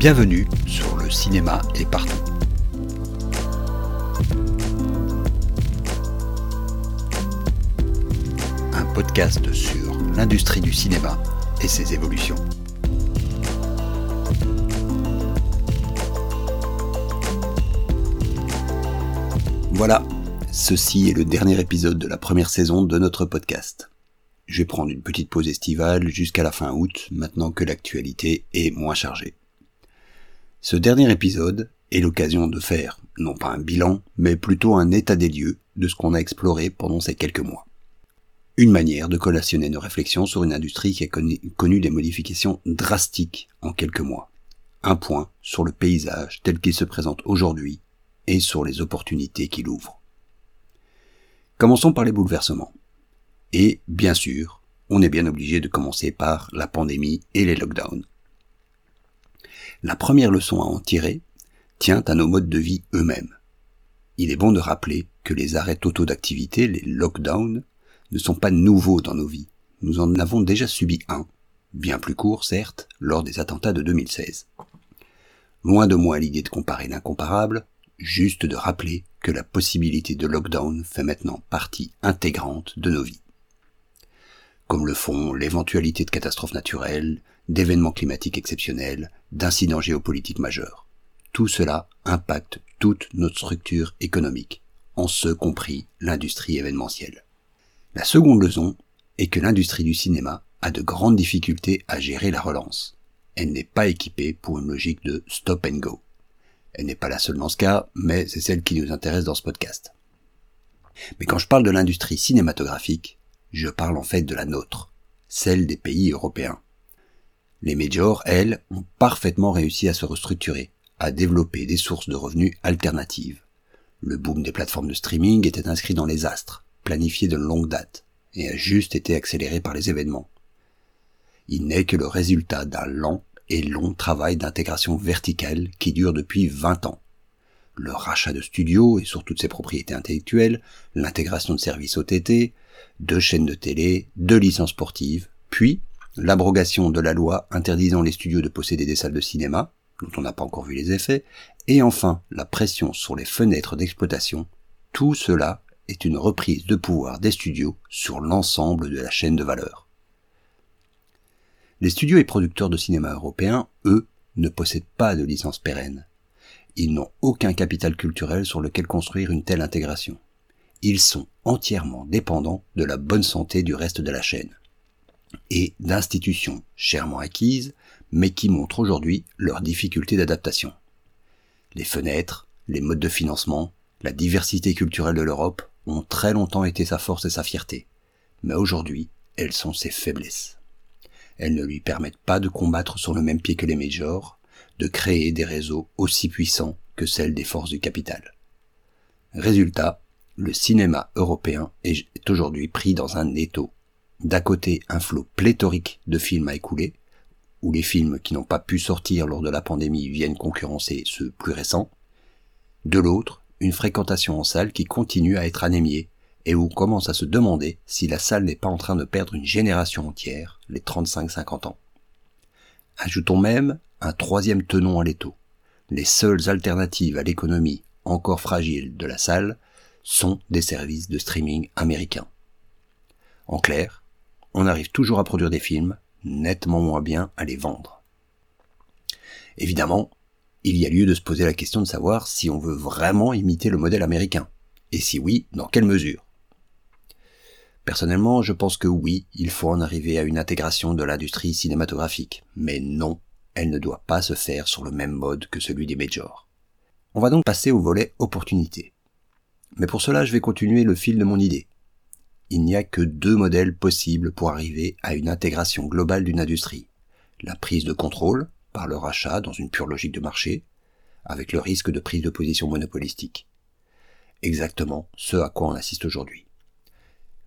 Bienvenue sur le cinéma est partout. Un podcast sur l'industrie du cinéma et ses évolutions. Voilà, ceci est le dernier épisode de la première saison de notre podcast. Je vais prendre une petite pause estivale jusqu'à la fin août, maintenant que l'actualité est moins chargée. Ce dernier épisode est l'occasion de faire, non pas un bilan, mais plutôt un état des lieux de ce qu'on a exploré pendant ces quelques mois. Une manière de collationner nos réflexions sur une industrie qui a connu des modifications drastiques en quelques mois. Un point sur le paysage tel qu'il se présente aujourd'hui et sur les opportunités qu'il ouvre. Commençons par les bouleversements. Et, bien sûr, on est bien obligé de commencer par la pandémie et les lockdowns. La première leçon à en tirer tient à nos modes de vie eux-mêmes. Il est bon de rappeler que les arrêts totaux d'activité, les lockdowns, ne sont pas nouveaux dans nos vies. Nous en avons déjà subi un, bien plus court certes, lors des attentats de 2016. Loin de moi l'idée de comparer l'incomparable, juste de rappeler que la possibilité de lockdown fait maintenant partie intégrante de nos vies. Comme le font l'éventualité de catastrophes naturelles, d'événements climatiques exceptionnels, d'incidents géopolitiques majeurs. Tout cela impacte toute notre structure économique, en ce compris l'industrie événementielle. La seconde leçon est que l'industrie du cinéma a de grandes difficultés à gérer la relance. Elle n'est pas équipée pour une logique de stop and go. Elle n'est pas la seule dans ce cas, mais c'est celle qui nous intéresse dans ce podcast. Mais quand je parle de l'industrie cinématographique, je parle en fait de la nôtre, celle des pays européens. Les majors, elles, ont parfaitement réussi à se restructurer, à développer des sources de revenus alternatives. Le boom des plateformes de streaming était inscrit dans les astres, planifié de longue date, et a juste été accéléré par les événements. Il n'est que le résultat d'un lent et long travail d'intégration verticale qui dure depuis 20 ans. Le rachat de studios et sur toutes ses propriétés intellectuelles, l'intégration de services OTT, de chaînes de télé, de licences sportives, puis l'abrogation de la loi interdisant les studios de posséder des salles de cinéma, dont on n'a pas encore vu les effets, et enfin la pression sur les fenêtres d'exploitation, tout cela est une reprise de pouvoir des studios sur l'ensemble de la chaîne de valeur. Les studios et producteurs de cinéma européens, eux, ne possèdent pas de licence pérenne. Ils n'ont aucun capital culturel sur lequel construire une telle intégration. Ils sont entièrement dépendants de la bonne santé du reste de la chaîne et d'institutions chèrement acquises, mais qui montrent aujourd'hui leurs difficultés d'adaptation. Les fenêtres, les modes de financement, la diversité culturelle de l'Europe ont très longtemps été sa force et sa fierté, mais aujourd'hui, elles sont ses faiblesses. Elles ne lui permettent pas de combattre sur le même pied que les majors, de créer des réseaux aussi puissants que celles des forces du capital. Résultat, le cinéma européen est aujourd'hui pris dans un étau. D'à côté, un flot pléthorique de films à écouler, où les films qui n'ont pas pu sortir lors de la pandémie viennent concurrencer ceux plus récents. De l'autre, une fréquentation en salle qui continue à être anémiée et où on commence à se demander si la salle n'est pas en train de perdre une génération entière, les 35-50 ans. Ajoutons même un troisième tenon à l'étau. Les seules alternatives à l'économie encore fragile de la salle sont des services de streaming américains. En clair, on arrive toujours à produire des films, nettement moins bien à les vendre. Évidemment, il y a lieu de se poser la question de savoir si on veut vraiment imiter le modèle américain, et si oui, dans quelle mesure? Personnellement, je pense que oui, il faut en arriver à une intégration de l'industrie cinématographique, mais non, elle ne doit pas se faire sur le même mode que celui des majors. On va donc passer au volet opportunité. Mais pour cela, je vais continuer le fil de mon idée. Il n'y a que deux modèles possibles pour arriver à une intégration globale d'une industrie. La prise de contrôle, par le rachat dans une pure logique de marché, avec le risque de prise de position monopolistique. Exactement ce à quoi on assiste aujourd'hui.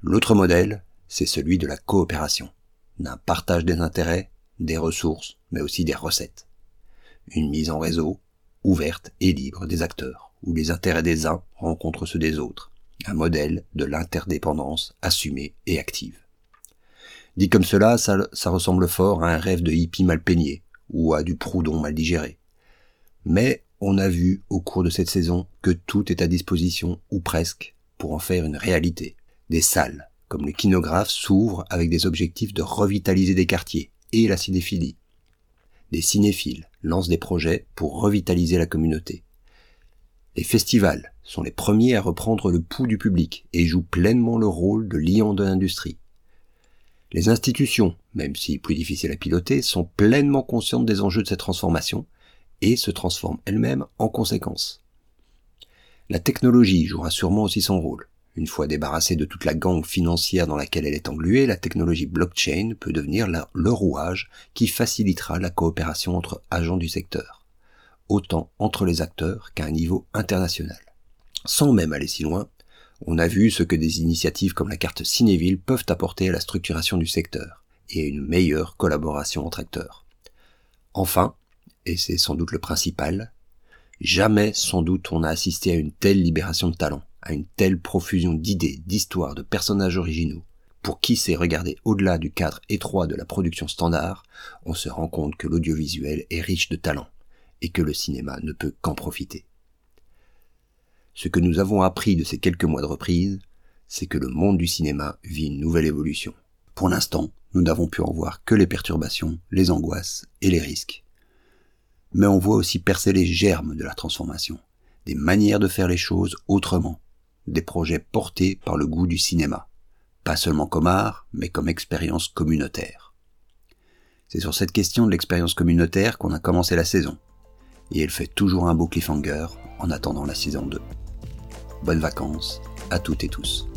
L'autre modèle, c'est celui de la coopération, d'un partage des intérêts, des ressources, mais aussi des recettes. Une mise en réseau, ouverte et libre des acteurs, où les intérêts des uns rencontrent ceux des autres. Un modèle de l'interdépendance assumée et active. Dit comme cela, ça, ressemble fort à un rêve de hippie mal peigné, ou à du Proudhon mal digéré. Mais on a vu au cours de cette saison que tout est à disposition, ou presque, pour en faire une réalité. Des salles, comme le kinographe, s'ouvrent avec des objectifs de revitaliser des quartiers et la cinéphilie. Des cinéphiles lancent des projets pour revitaliser la communauté. Les festivals sont les premiers à reprendre le pouls du public et jouent pleinement le rôle de liant de l'industrie. Les institutions, même si plus difficiles à piloter, sont pleinement conscientes des enjeux de cette transformation et se transforment elles-mêmes en conséquence. La technologie jouera sûrement aussi son rôle. Une fois débarrassée de toute la gangue financière dans laquelle elle est engluée, la technologie blockchain peut devenir le rouage qui facilitera la coopération entre agents du secteur, autant entre les acteurs qu'à un niveau international. Sans même aller si loin, on a vu ce que des initiatives comme la carte Cinéville peuvent apporter à la structuration du secteur et à une meilleure collaboration entre acteurs. Enfin, et c'est sans doute le principal, jamais sans doute on a assisté à une telle libération de talent, à une telle profusion d'idées, d'histoires, de personnages originaux. Pour qui sait regarder au-delà du cadre étroit de la production standard, on se rend compte que l'audiovisuel est riche de talent et que le cinéma ne peut qu'en profiter. Ce que nous avons appris de ces quelques mois de reprise, c'est que le monde du cinéma vit une nouvelle évolution. Pour l'instant, nous n'avons pu en voir que les perturbations, les angoisses et les risques. Mais on voit aussi percer les germes de la transformation, des manières de faire les choses autrement, des projets portés par le goût du cinéma, pas seulement comme art, mais comme expérience communautaire. C'est sur cette question de l'expérience communautaire qu'on a commencé la saison, et elle fait toujours un beau cliffhanger en attendant la saison 2. Bonnes vacances à toutes et tous.